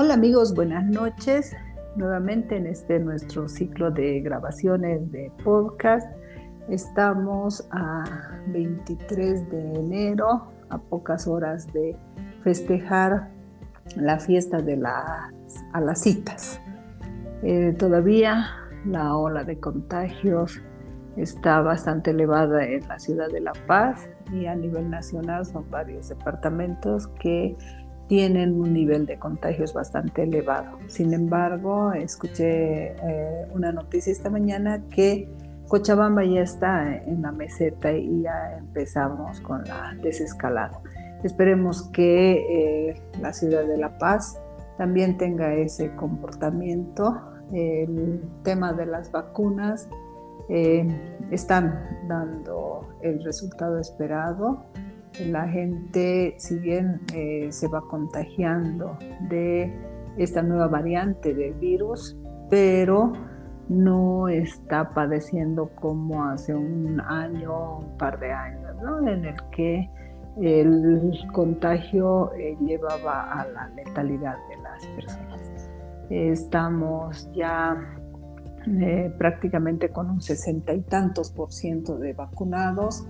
Hola amigos, buenas noches. Nuevamente en este nuestro ciclo de grabaciones de podcast. Estamos a 23 de enero, a pocas horas de festejar la fiesta de las a las citas. Eh, todavía la ola de contagios está bastante elevada en la ciudad de La Paz y a nivel nacional son varios departamentos que tienen un nivel de contagios bastante elevado. Sin embargo, escuché eh, una noticia esta mañana que Cochabamba ya está en la meseta y ya empezamos con la desescalada. Esperemos que eh, la ciudad de La Paz también tenga ese comportamiento. El tema de las vacunas eh, están dando el resultado esperado la gente, si bien eh, se va contagiando de esta nueva variante del virus, pero no está padeciendo como hace un año, un par de años, en el que el contagio eh, llevaba a la letalidad de las personas. Estamos ya eh, prácticamente con un sesenta y tantos por ciento de vacunados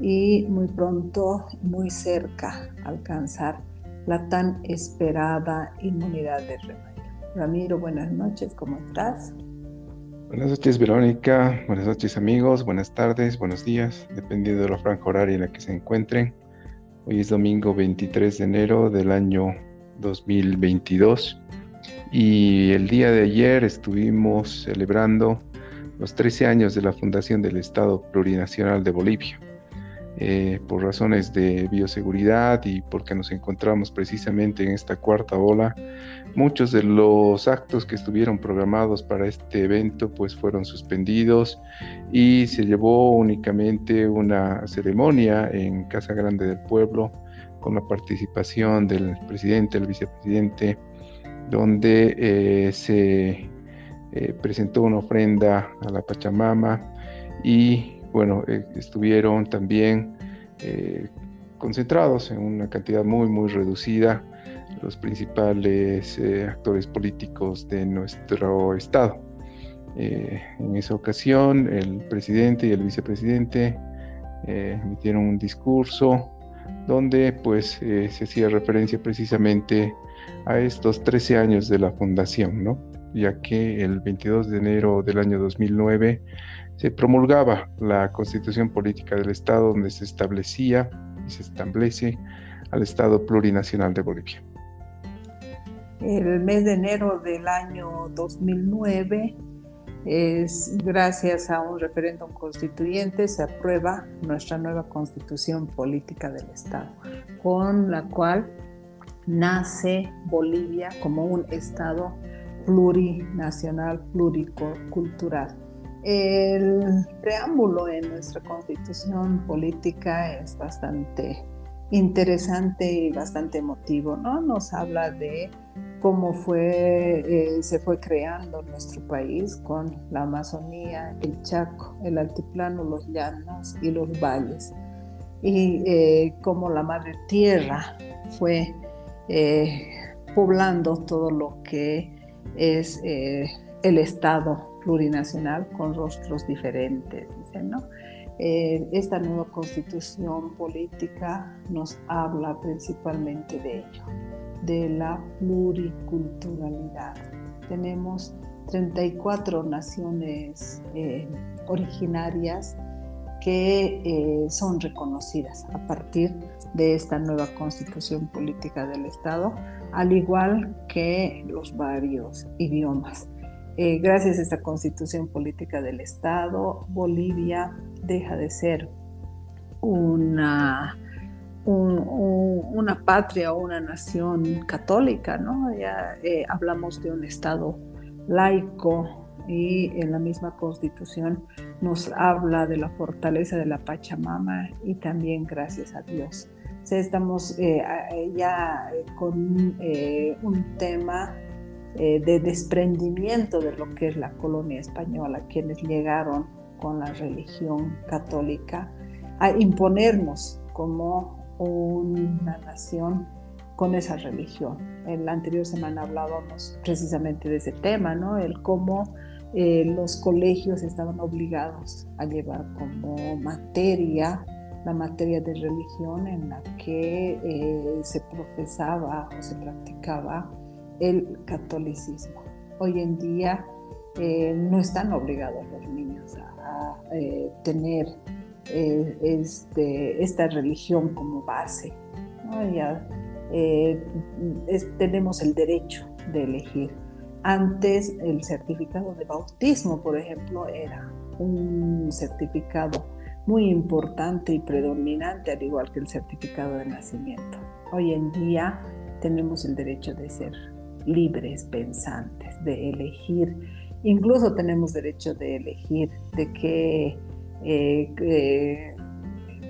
y muy pronto, muy cerca, alcanzar la tan esperada inmunidad de rebaño. Ramiro, buenas noches, ¿cómo estás? Buenas noches, Verónica. Buenas noches, amigos. Buenas tardes, buenos días, dependiendo de la franja horaria en la que se encuentren. Hoy es domingo 23 de enero del año 2022 y el día de ayer estuvimos celebrando los 13 años de la fundación del Estado Plurinacional de Bolivia. Eh, por razones de bioseguridad y porque nos encontramos precisamente en esta cuarta ola, muchos de los actos que estuvieron programados para este evento pues fueron suspendidos y se llevó únicamente una ceremonia en Casa Grande del Pueblo con la participación del presidente, el vicepresidente, donde eh, se eh, presentó una ofrenda a la Pachamama y bueno, eh, estuvieron también eh, concentrados en una cantidad muy, muy reducida los principales eh, actores políticos de nuestro estado. en esa ocasión, el presidente y el vicepresidente emitieron un discurso donde pues se hacía referencia precisamente a estos 13 años de la fundación, ¿no? Ya que el 22 de enero del año 2009 se promulgaba la constitución política del Estado donde se establecía y se establece al Estado plurinacional de Bolivia. El mes de enero del año 2009 es gracias a un referéndum constituyente se aprueba nuestra nueva constitución política del Estado, con la cual nace Bolivia como un Estado plurinacional, pluricultural el preámbulo en nuestra constitución política es bastante interesante y bastante emotivo, ¿no? Nos habla de cómo fue, eh, se fue creando nuestro país con la Amazonía, el Chaco, el altiplano, los llanos y los valles, y eh, cómo la madre tierra fue eh, poblando todo lo que es el Estado plurinacional con rostros diferentes, ¿no? Eh, esta nueva constitución política nos habla principalmente de ello, de la pluriculturalidad. Tenemos 34 naciones eh, originarias que eh, son reconocidas a partir de esta nueva constitución política del Estado, al igual que los varios idiomas. Eh, gracias a esta constitución política del Estado, Bolivia deja de ser una, una patria o una nación católica, ¿no? Ya eh, hablamos de un Estado laico y en la misma constitución nos habla de la fortaleza de la Pachamama y también gracias a Dios. Estamos eh, ya con un tema eh, de desprendimiento de lo que es la colonia española, quienes llegaron con la religión católica a imponernos como una nación con esa religión. En la anterior semana hablábamos precisamente de ese tema, ¿no? El cómo eh, los colegios estaban obligados a llevar como materia la materia de religión en la que eh, se profesaba o se practicaba el catolicismo. Hoy en día eh, no están obligados los niños a, tener este, esta religión como base. Ya tenemos el derecho de elegir antes el certificado de bautismo, por ejemplo, era un certificado muy importante y predominante, al igual que el certificado de nacimiento. Hoy en día tenemos el derecho de ser libres, pensantes, de elegir. Incluso tenemos derecho de elegir de qué eh,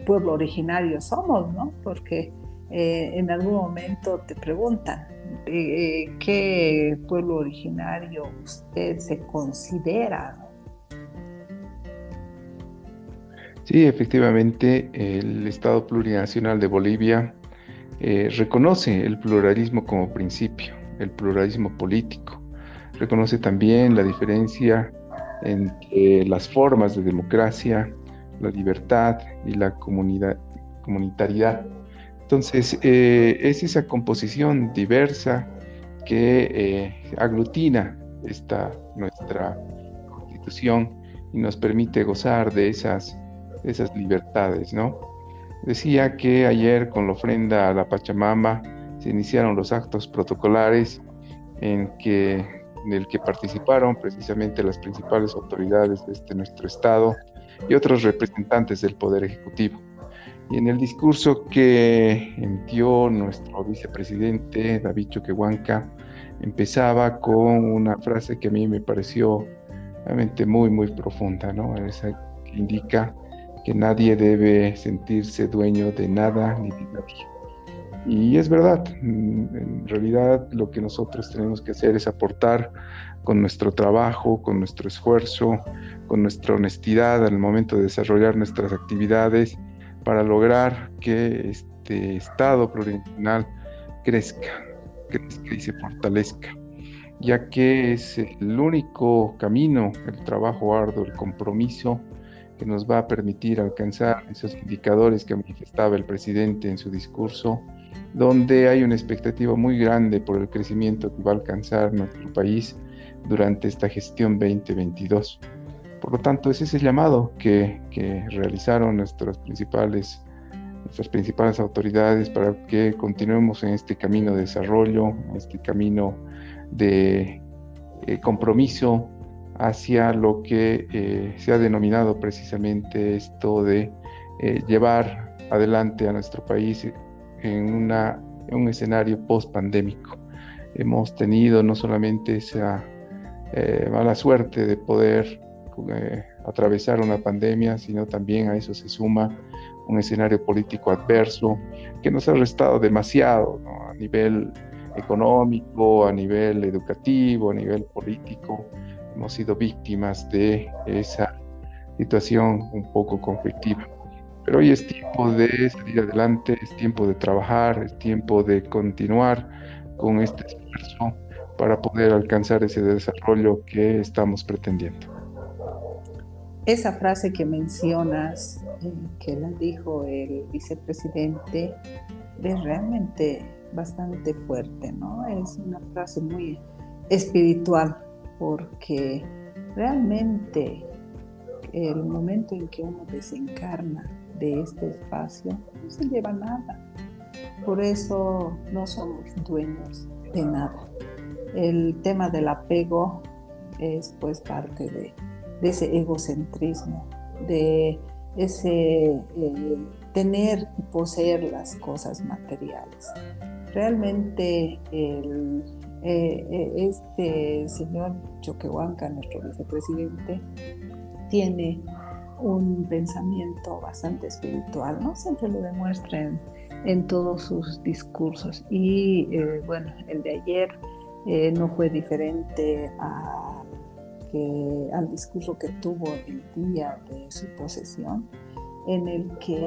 pueblo originario somos, ¿no? Porque eh, en algún momento te preguntan, eh, qué pueblo originario usted se considera. Sí, efectivamente, el Estado Plurinacional de Bolivia eh, reconoce el pluralismo como principio, el pluralismo político. Reconoce también la diferencia entre las formas de democracia, la libertad y la comunidad, comunitariedad entonces, eh, es esa composición diversa que eh, aglutina esta nuestra constitución y nos permite gozar de esas, esas libertades, ¿no? Decía que ayer con la ofrenda a la Pachamama se iniciaron los actos protocolares en, que, el que participaron precisamente las principales autoridades de este nuestro estado y otros representantes del Poder Ejecutivo. Y en el discurso que emitió nuestro vicepresidente David Choquehuanca, empezaba con una frase que a mí me pareció realmente muy, muy profunda, ¿no? Esa que indica nadie debe sentirse dueño de nada ni de nadie. Y es verdad, en realidad lo que nosotros tenemos que hacer es aportar con nuestro trabajo, con nuestro esfuerzo, con nuestra honestidad al momento de desarrollar nuestras actividades para lograr que este Estado plurinacional crezca, crezca y se fortalezca, ya que es el único camino, el trabajo arduo, el compromiso que nos va a permitir alcanzar esos indicadores que manifestaba el presidente en su discurso, donde hay una expectativa muy grande por el crecimiento que va a alcanzar nuestro país durante esta gestión 2022. Por lo tanto, ese es el llamado que, realizaron nuestras principales, nuestras principales autoridades para que continuemos en este camino de desarrollo, en este camino de eh, compromiso hacia lo que eh, se ha denominado precisamente esto de eh, llevar adelante a nuestro país en, una, un escenario post-pandémico. Hemos tenido no solamente esa mala suerte de poder eh, atravesar una pandemia, sino también a eso se suma un escenario político adverso que nos ha restado demasiado a nivel económico, a nivel educativo, a nivel político. Hemos sido víctimas de esa situación un poco conflictiva. Pero hoy es tiempo de salir adelante, es tiempo de trabajar, es tiempo de continuar con este esfuerzo para poder alcanzar ese desarrollo que estamos pretendiendo. Esa frase que mencionas, eh, que la dijo el vicepresidente, es realmente bastante fuerte, ¿no? Es una frase muy espiritual, porque realmente el momento en que uno desencarna de este espacio no se lleva nada. Por eso no somos dueños de nada. El tema del apego es pues parte de ese egocentrismo, de ese eh, tener y poseer las cosas materiales. Realmente el, eh, eh, este señor Choquehuanca, nuestro vicepresidente, tiene un pensamiento bastante espiritual, ¿no? Siempre lo demuestra en, todos sus discursos. Y bueno, el de ayer no fue diferente al discurso que tuvo el día de su posesión, en el que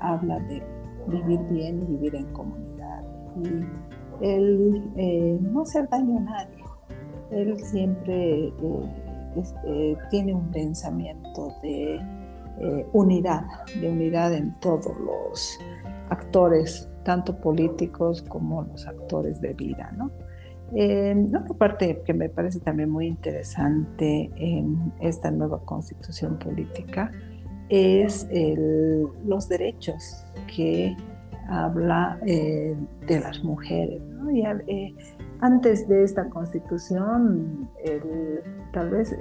habla de vivir bien y vivir en comunidad, el eh, no hacer daño a nadie. Él siempre este, tiene un pensamiento de unidad, de unidad en todos los actores, tanto políticos como los actores de vida, ¿no? Eh, otra parte que me parece también muy interesante en esta nueva constitución política es los derechos que habla eh, de las mujeres. Eh, antes de esta constitución, tal vez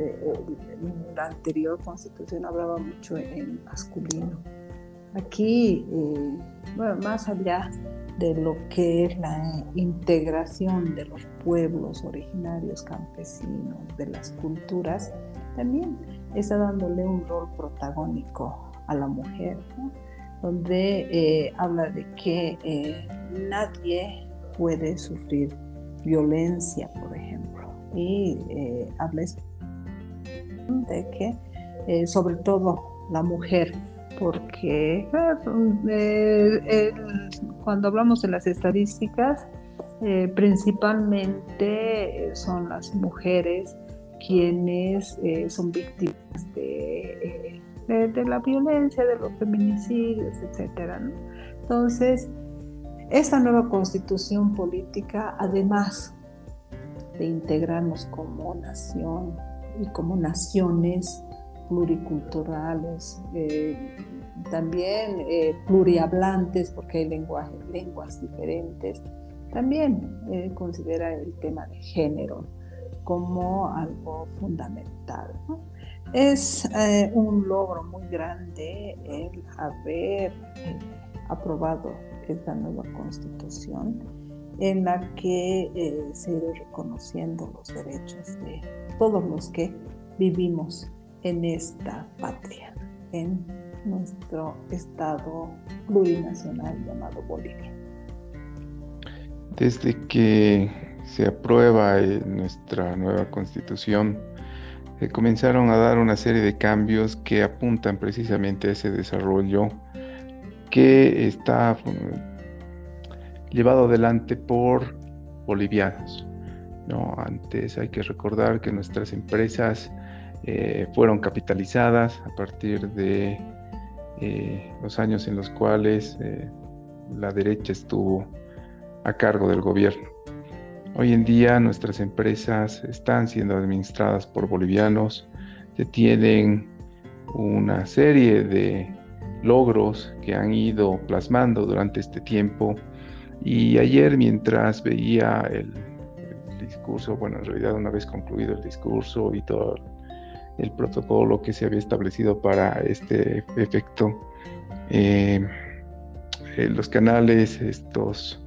la anterior constitución hablaba mucho en masculino. Aquí, bueno, más allá de lo que es la integración de los pueblos originarios campesinos, de las culturas, también está dándole un rol protagónico a la mujer, donde eh, habla de que eh, nadie puede sufrir violencia, por ejemplo, y eh, habla de que sobre todo la mujer porque eh, cuando hablamos de las estadísticas, principalmente son las mujeres quienes son víctimas de, la violencia, de los feminicidios, etc. Entonces, esta nueva constitución política, además de integrarnos como nación y como naciones, pluriculturales, eh, también eh, plurihablantes, porque hay lenguajes, lenguas diferentes. También eh, considera el tema de género como algo fundamental. Es un logro muy grande el haber aprobado esta nueva constitución en la que se irá reconociendo los derechos de todos los que vivimos en esta patria, en nuestro estado plurinacional llamado Bolivia. Desde que se aprueba nuestra nueva constitución, se comenzaron a dar una serie de cambios que apuntan precisamente a ese desarrollo que está llevado adelante por bolivianos. ¿no? Antes hay que recordar que nuestras empresas eh, fueron capitalizadas a partir de eh, los años en los cuales eh, la derecha estuvo a cargo del gobierno. Hoy en día nuestras empresas están siendo administradas por bolivianos, se tienen una serie de logros que han ido plasmando durante este tiempo y ayer mientras veía el, el discurso, bueno en realidad una vez concluido el discurso y todo el protocolo que se había establecido para este efecto. Eh, eh, los canales estos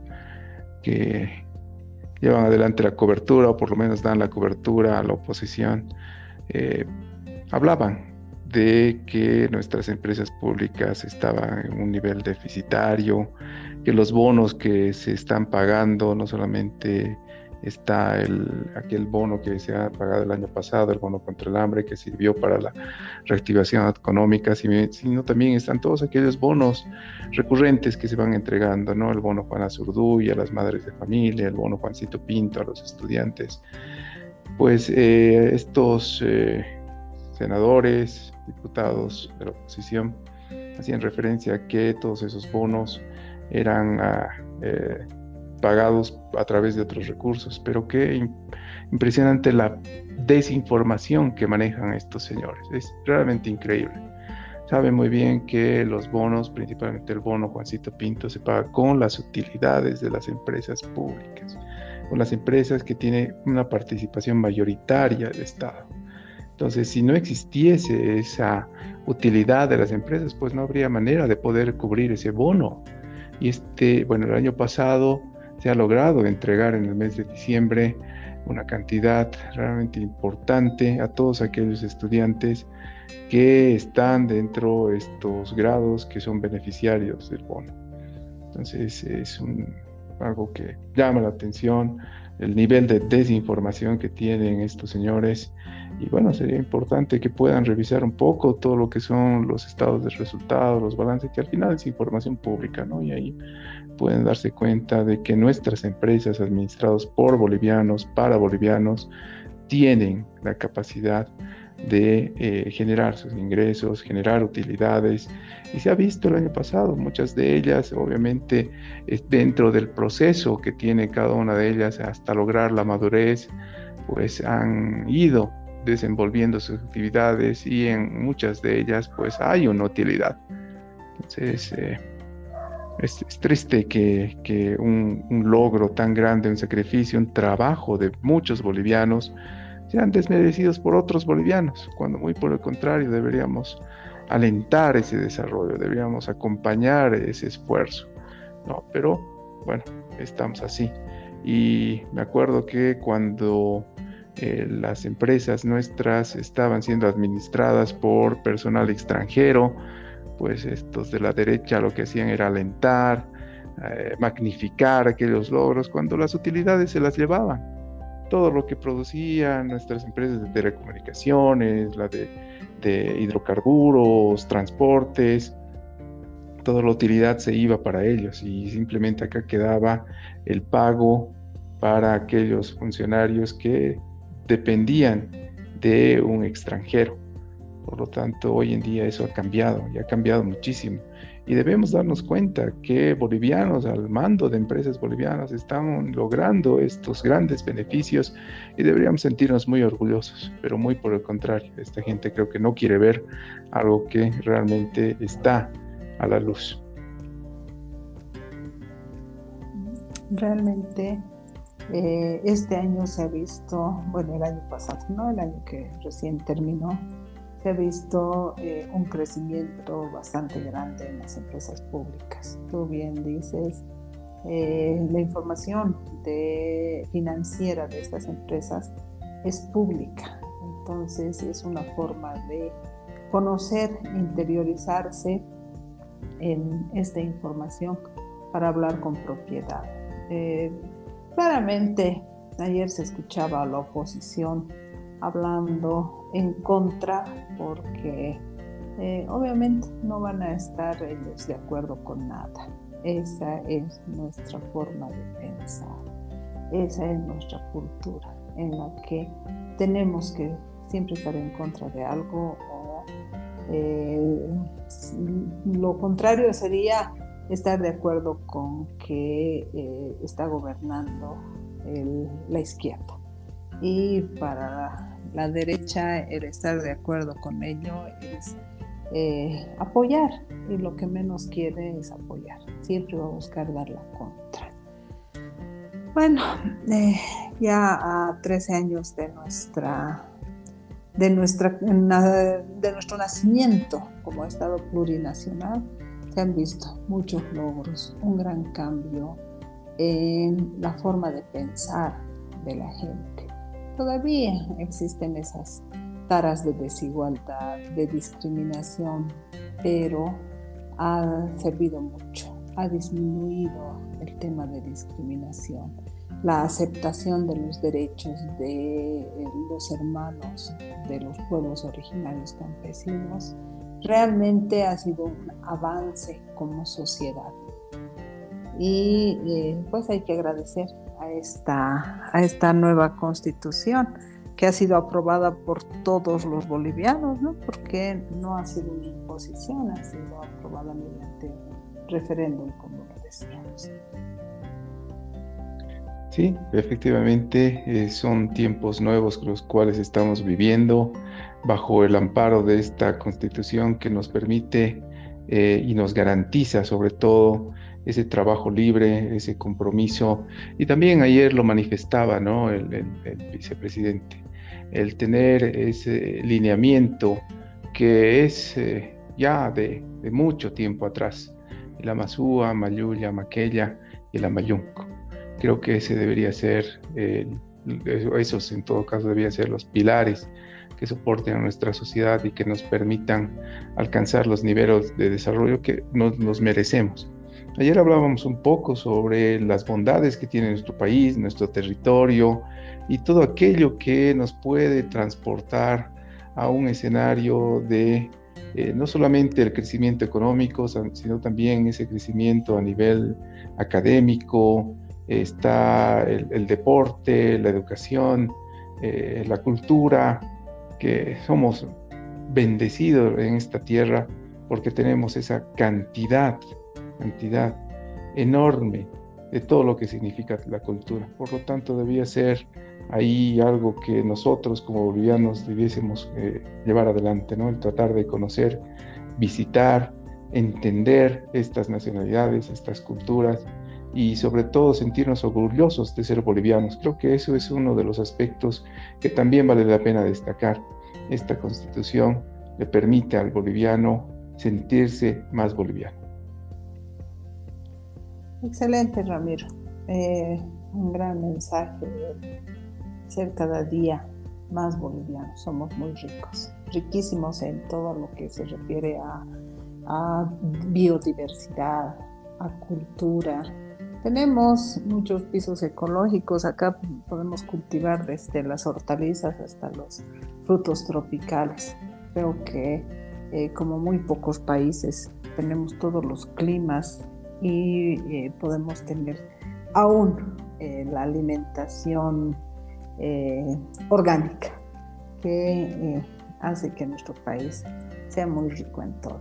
que llevan adelante la cobertura o por lo menos dan la cobertura a la oposición, eh, hablaban de que nuestras empresas públicas estaban en un nivel deficitario, que los bonos que se están pagando no solamente está el, aquel bono que se ha pagado el año pasado, el bono contra el hambre, que sirvió para la reactivación económica, sino también están todos aquellos bonos recurrentes que se van entregando, ¿no? El bono Juana Zurduy a las madres de familia, el bono Juancito Pinto a los estudiantes. Pues eh, estos eh, senadores, diputados de la oposición, hacían referencia a que todos esos bonos eran... Ah, eh, pagados a través de otros recursos, pero qué impresionante la desinformación que manejan estos señores. Es realmente increíble. Saben muy bien que los bonos, principalmente el bono Juancito Pinto, se paga con las utilidades de las empresas públicas, con las empresas que tienen una participación mayoritaria del Estado. Entonces, si no existiese esa utilidad de las empresas, pues no habría manera de poder cubrir ese bono. Y este, bueno, el año pasado se ha logrado entregar en el mes de diciembre una cantidad realmente importante a todos aquellos estudiantes que están dentro de estos grados que son beneficiarios del bono. Entonces es algo que llama la atención, el nivel de desinformación que tienen estos señores. Y bueno, sería importante que puedan revisar un poco todo lo que son los estados de resultados, los balances, que al final es información pública, ¿no? Y ahí pueden darse cuenta de que nuestras empresas administradas por bolivianos, para bolivianos, tienen la capacidad de eh, generar sus ingresos, generar utilidades. Y se ha visto el año pasado, muchas de ellas, obviamente, dentro del proceso que tiene cada una de ellas hasta lograr la madurez, pues han ido desenvolviendo sus actividades y en muchas de ellas pues hay una utilidad. Entonces, eh, es, triste que, un, un, logro tan grande, un sacrificio, un trabajo de muchos bolivianos, sean desmerecidos por otros bolivianos, cuando muy por el contrario deberíamos alentar ese desarrollo, deberíamos acompañar ese esfuerzo. No, pero bueno, estamos así. Y me acuerdo que cuando eh, las empresas nuestras estaban siendo administradas por personal extranjero, pues estos de la derecha lo que hacían era alentar, eh, magnificar aquellos logros cuando las utilidades se las llevaban todo lo que producían nuestras empresas de telecomunicaciones, la de, hidrocarburos, transportes, toda la utilidad se iba para ellos y simplemente acá quedaba el pago para aquellos funcionarios que dependían de un extranjero. Por lo tanto, hoy en día eso ha cambiado y ha cambiado muchísimo. Y debemos darnos cuenta que bolivianos al mando de empresas bolivianas están logrando estos grandes beneficios y deberíamos sentirnos muy orgullosos, pero muy por el contrario, esta gente creo que no quiere ver algo que realmente está a la luz. Realmente eh, este año se ha visto, bueno, el año pasado, no el año que recién terminó, se ha visto eh, un crecimiento bastante grande en las empresas públicas. Tú bien dices, eh, la información financiera de estas empresas es pública, entonces es una forma de conocer, interiorizarse en esta información para hablar con propiedad. Eh, claramente, ayer se escuchaba a la oposición hablando en contra porque eh, obviamente no van a estar ellos de acuerdo con nada. Esa es nuestra forma de pensar, esa es nuestra cultura en la que tenemos que siempre estar en contra de algo o eh, lo contrario sería estar de acuerdo con que eh, está gobernando la izquierda y para la derecha el estar de acuerdo con ello es eh, apoyar y lo que menos quiere es apoyar, siempre va a buscar dar la contra. Bueno, eh, ya a 13 años de nuestra de, nuestra, de nuestro nacimiento como Estado plurinacional, se han visto muchos logros, un gran cambio en la forma de pensar de la gente todavía existen esas taras de desigualdad, de discriminación, pero ha servido mucho, ha disminuido el tema de discriminación, la aceptación de los derechos de eh, los hermanos de los pueblos originarios campesinos, realmente ha sido un avance como sociedad. Y eh, pues hay que agradecer a esta, a esta nueva constitución que ha sido aprobada por todos los bolivianos, ¿no? porque no ha sido una imposición, ha sido aprobada mediante referéndum, como lo decíamos. Sí, efectivamente eh, son tiempos nuevos los cuales estamos viviendo bajo el amparo de esta constitución que nos permite eh, y nos garantiza sobre todo ese trabajo libre, ese compromiso. Y también ayer lo manifestaba ¿no? el, vicepresidente, el tener ese lineamiento que es eh, ya de, mucho tiempo atrás, el Amazúa, Mayuya, Maquella y el Amayunco. Creo que ese debería ser, esos en todo caso deberían ser los pilares que soporten a nuestra sociedad y que nos permitan alcanzar los niveles de desarrollo que nos merecemos Ayer hablábamos un poco sobre las bondades que tiene nuestro país, nuestro territorio y todo aquello que nos puede transportar a un escenario de eh, no solamente el crecimiento económico, sino también ese crecimiento a nivel académico, está el, deporte, la educación, eh, la cultura, que somos bendecidos en esta tierra porque tenemos esa cantidad, cantidad enorme de todo lo que significa la cultura. Por lo tanto, debía ser ahí algo que nosotros como bolivianos debiésemos eh, llevar adelante, ¿no? El tratar de conocer, visitar, entender estas nacionalidades, estas culturas y sobre todo sentirnos orgullosos de ser bolivianos. Creo que eso es uno de los aspectos que también vale la pena destacar. Esta constitución le permite al boliviano sentirse más boliviano. Excelente, Ramiro. Eh, un gran mensaje ser cada día más bolivianos. Somos muy ricos, riquísimos en todo lo que se refiere a, biodiversidad, a cultura. Tenemos muchos pisos ecológicos, acá podemos cultivar desde las hortalizas hasta los frutos tropicales. Creo que eh, como muy pocos países tenemos todos los climas y eh, podemos tener aún eh, la alimentación eh, orgánica que hace que nuestro país sea muy rico en todo.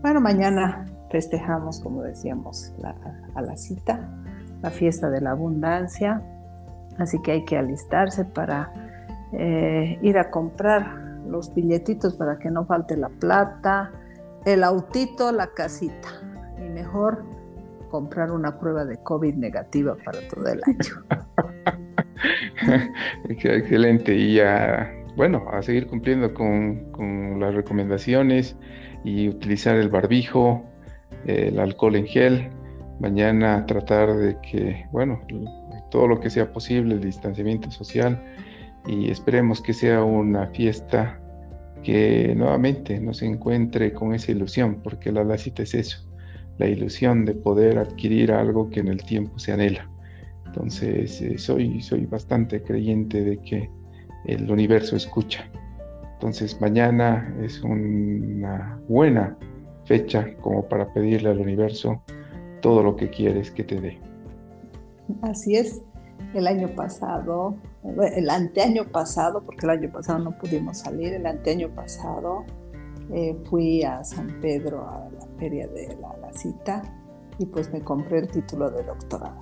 Bueno, mañana festejamos, como decíamos, a la cita, la fiesta de la abundancia, así que hay que alistarse para ir a comprar los billetitos para que no falte la plata, el autito, la casita mejor comprar una prueba de COVID negativa para todo el año. Excelente. Y bueno, a seguir cumpliendo con, las recomendaciones y utilizar el barbijo, el alcohol en gel. Mañana tratar de que, bueno, todo lo que sea posible, el distanciamiento social y esperemos que sea una fiesta que nuevamente nos encuentre con esa ilusión, porque la, la cita es eso, la ilusión de poder adquirir algo que en el tiempo se anhela. Entonces, eh, soy, soy bastante creyente de que el universo escucha. Entonces, mañana es una buena fecha como para pedirle al universo todo lo que quieres que te dé. Así es. El año pasado, el anteaño pasado, porque el año pasado no pudimos salir, el anteaño pasado eh, fui a San Pedro a la feria de la, la cita y pues me compré el título de doctorado.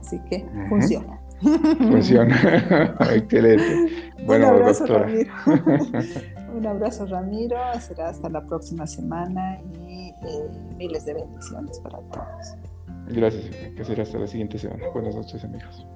Así que funciona. Funciona. Excelente. Bueno, Un abrazo, Ramiro. Un abrazo, Ramiro. Será hasta la próxima semana y eh, miles de bendiciones para todos. Gracias, que será hasta la siguiente semana. Buenas noches, amigos.